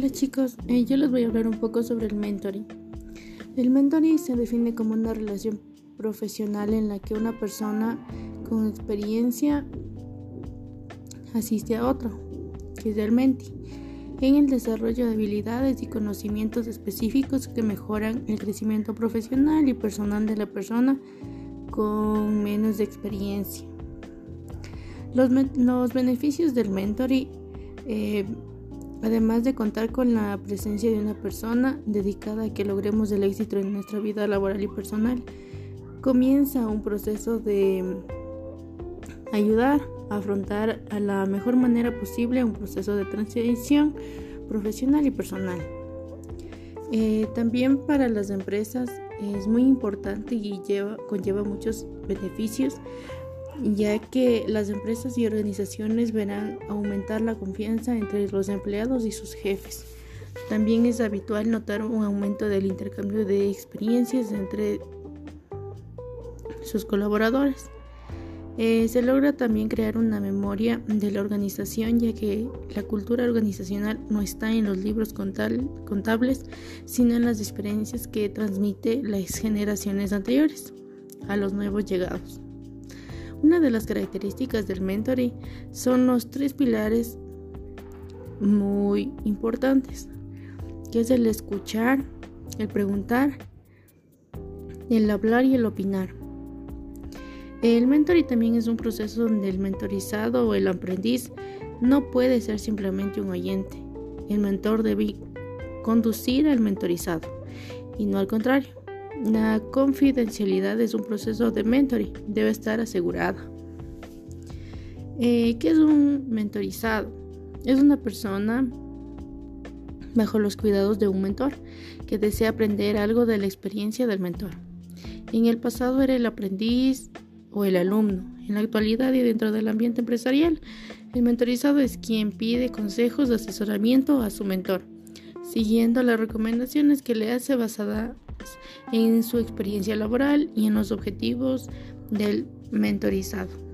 Hola chicos, eh, yo les voy a hablar un poco sobre el mentoring. El mentoring se define como una relación profesional en la que una persona con experiencia asiste a otro, que es el menti, en el desarrollo de habilidades y conocimientos específicos que mejoran el crecimiento profesional y personal de la persona con menos experiencia. Los, los beneficios del mentoring eh, además de contar con la presencia de una persona dedicada a que logremos el éxito en nuestra vida laboral y personal, comienza un proceso de ayudar a afrontar a la mejor manera posible un proceso de transición profesional y personal. Eh, también para las empresas es muy importante y lleva, conlleva muchos beneficios ya que las empresas y organizaciones verán aumentar la confianza entre los empleados y sus jefes. También es habitual notar un aumento del intercambio de experiencias entre sus colaboradores. Eh, se logra también crear una memoria de la organización ya que la cultura organizacional no está en los libros contables, sino en las experiencias que transmite las generaciones anteriores a los nuevos llegados. Una de las características del mentoring son los tres pilares muy importantes, que es el escuchar, el preguntar, el hablar y el opinar. El mentoring también es un proceso donde el mentorizado o el aprendiz no puede ser simplemente un oyente. El mentor debe conducir al mentorizado y no al contrario. La confidencialidad es un proceso de mentoring, debe estar asegurada. Eh, ¿Qué es un mentorizado? Es una persona bajo los cuidados de un mentor que desea aprender algo de la experiencia del mentor. En el pasado era el aprendiz o el alumno. En la actualidad y dentro del ambiente empresarial, el mentorizado es quien pide consejos de asesoramiento a su mentor, siguiendo las recomendaciones que le hace basada en su experiencia laboral y en los objetivos del mentorizado.